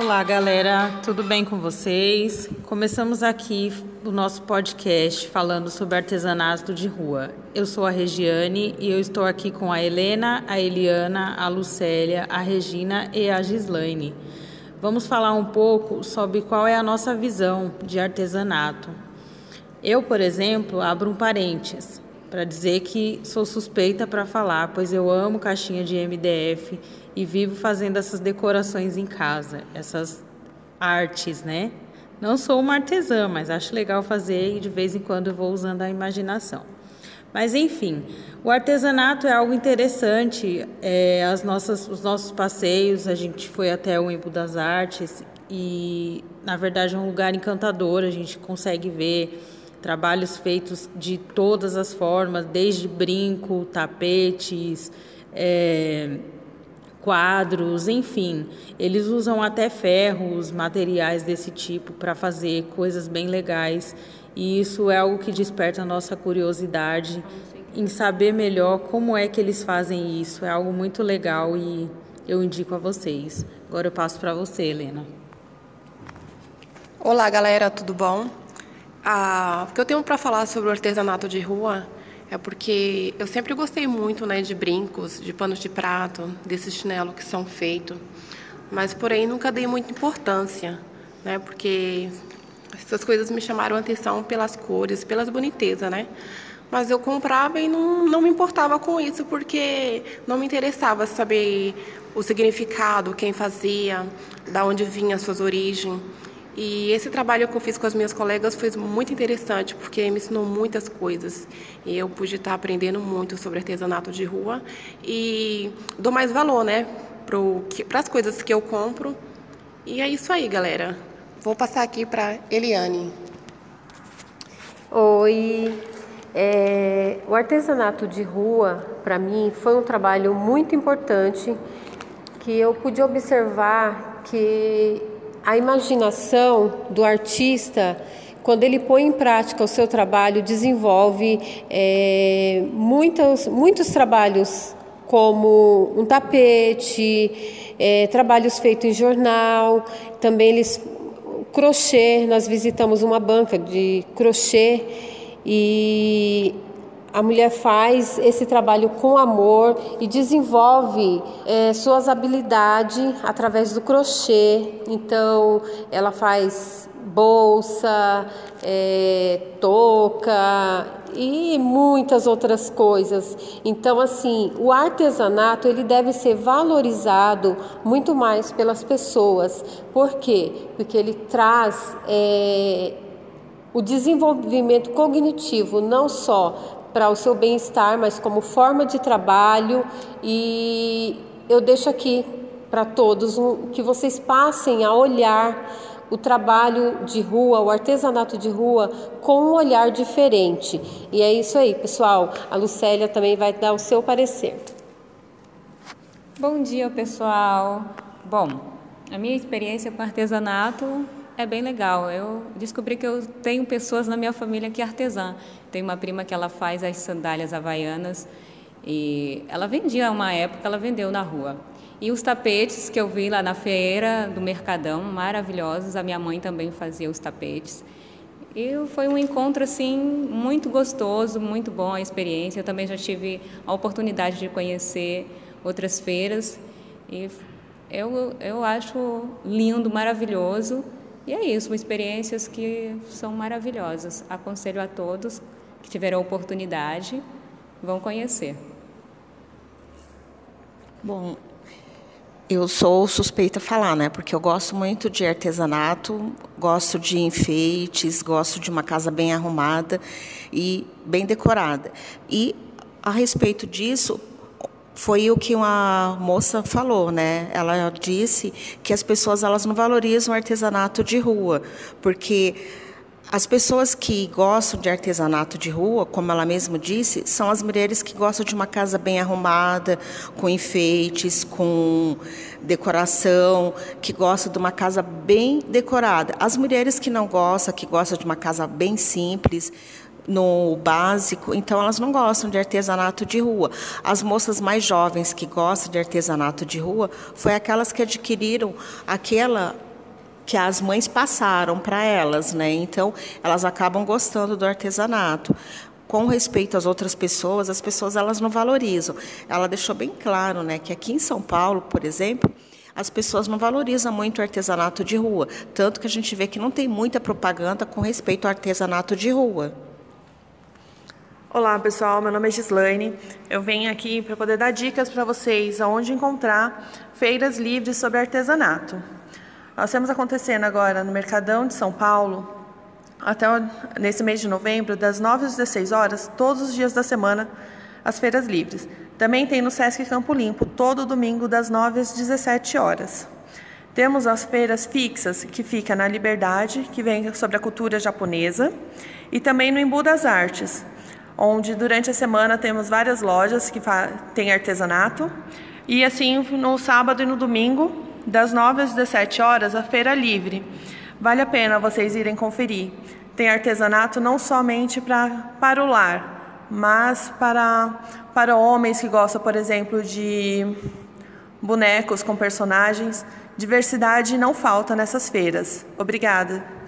Olá, galera, tudo bem com vocês? Começamos aqui o nosso podcast falando sobre artesanato de rua. Eu sou a Regiane e eu estou aqui com a Helena, a Eliana, a Lucélia, a Regina e a Gislaine. Vamos falar um pouco sobre qual é a nossa visão de artesanato. Eu, por exemplo, abro um parênteses para dizer que sou suspeita para falar, pois eu amo caixinha de MDF e vivo fazendo essas decorações em casa, essas artes, né? Não sou uma artesã, mas acho legal fazer e de vez em quando vou usando a imaginação. Mas enfim, o artesanato é algo interessante. É, as nossas, os nossos passeios, a gente foi até o Impo das Artes e, na verdade, é um lugar encantador. A gente consegue ver trabalhos feitos de todas as formas, desde brinco, tapetes. É, quadros, enfim. Eles usam até ferros, materiais desse tipo para fazer coisas bem legais. E isso é algo que desperta a nossa curiosidade em saber melhor como é que eles fazem isso. É algo muito legal e eu indico a vocês. Agora eu passo para você, Helena. Olá, galera, tudo bom? Ah, o que eu tenho para falar sobre o artesanato de rua é porque eu sempre gostei muito né, de brincos, de panos de prato, desses chinelos que são feitos, mas porém nunca dei muita importância, né, porque essas coisas me chamaram a atenção pelas cores, pelas bonitezas, né? Mas eu comprava e não, não me importava com isso, porque não me interessava saber o significado, quem fazia, da onde vinha as suas origens. E esse trabalho que eu fiz com as minhas colegas foi muito interessante, porque me ensinou muitas coisas. E eu pude estar aprendendo muito sobre artesanato de rua e dou mais valor, né, para as coisas que eu compro. E é isso aí, galera. Vou passar aqui para Eliane. Oi. É, o artesanato de rua, para mim, foi um trabalho muito importante que eu pude observar que a imaginação do artista, quando ele põe em prática o seu trabalho, desenvolve é, muitos, muitos trabalhos, como um tapete, é, trabalhos feitos em jornal, também eles crochê, nós visitamos uma banca de crochê e a mulher faz esse trabalho com amor e desenvolve é, suas habilidades através do crochê. Então, ela faz bolsa, é, touca e muitas outras coisas. Então, assim, o artesanato ele deve ser valorizado muito mais pelas pessoas. Por quê? Porque ele traz é, o desenvolvimento cognitivo não só para o seu bem-estar, mas como forma de trabalho. E eu deixo aqui para todos um, que vocês passem a olhar o trabalho de rua, o artesanato de rua, com um olhar diferente. E é isso aí, pessoal. A Lucélia também vai dar o seu parecer. Bom dia, pessoal. Bom, a minha experiência com artesanato é bem legal. Eu descobri que eu tenho pessoas na minha família que é artesã. Tem uma prima que ela faz as sandálias havaianas e ela vendia uma época, ela vendeu na rua. E os tapetes que eu vi lá na feira do Mercadão, maravilhosos. A minha mãe também fazia os tapetes. E foi um encontro assim muito gostoso, muito bom a experiência. Eu também já tive a oportunidade de conhecer outras feiras e eu, eu acho lindo, maravilhoso. E é isso, experiências que são maravilhosas. Aconselho a todos que tiveram a oportunidade, vão conhecer. Bom, eu sou suspeita a falar, né? Porque eu gosto muito de artesanato, gosto de enfeites, gosto de uma casa bem arrumada e bem decorada. E a respeito disso, foi o que uma moça falou, né? Ela disse que as pessoas elas não valorizam o artesanato de rua, porque as pessoas que gostam de artesanato de rua, como ela mesma disse, são as mulheres que gostam de uma casa bem arrumada, com enfeites, com decoração, que gostam de uma casa bem decorada. As mulheres que não gostam, que gostam de uma casa bem simples, no básico, então elas não gostam de artesanato de rua. As moças mais jovens que gostam de artesanato de rua foi aquelas que adquiriram aquela que as mães passaram para elas, né? Então, elas acabam gostando do artesanato com respeito às outras pessoas, as pessoas elas não valorizam. Ela deixou bem claro, né, que aqui em São Paulo, por exemplo, as pessoas não valorizam muito o artesanato de rua, tanto que a gente vê que não tem muita propaganda com respeito ao artesanato de rua. Olá pessoal, meu nome é Gislaine. Eu venho aqui para poder dar dicas para vocês aonde encontrar feiras livres sobre artesanato. Nós temos acontecendo agora no Mercadão de São Paulo até nesse mês de novembro, das 9 às 16 horas, todos os dias da semana, as feiras livres. Também tem no Sesc Campo Limpo, todo domingo, das 9 às 17 horas. Temos as feiras fixas, que fica na Liberdade, que vem sobre a cultura japonesa, e também no Embu das Artes, onde durante a semana temos várias lojas que têm artesanato, e assim no sábado e no domingo, das 9 às 17 horas, a feira livre Vale a pena vocês irem conferir. Tem artesanato não somente pra, para o lar, mas para, para homens que gostam, por exemplo, de bonecos com personagens. Diversidade não falta nessas feiras. Obrigada.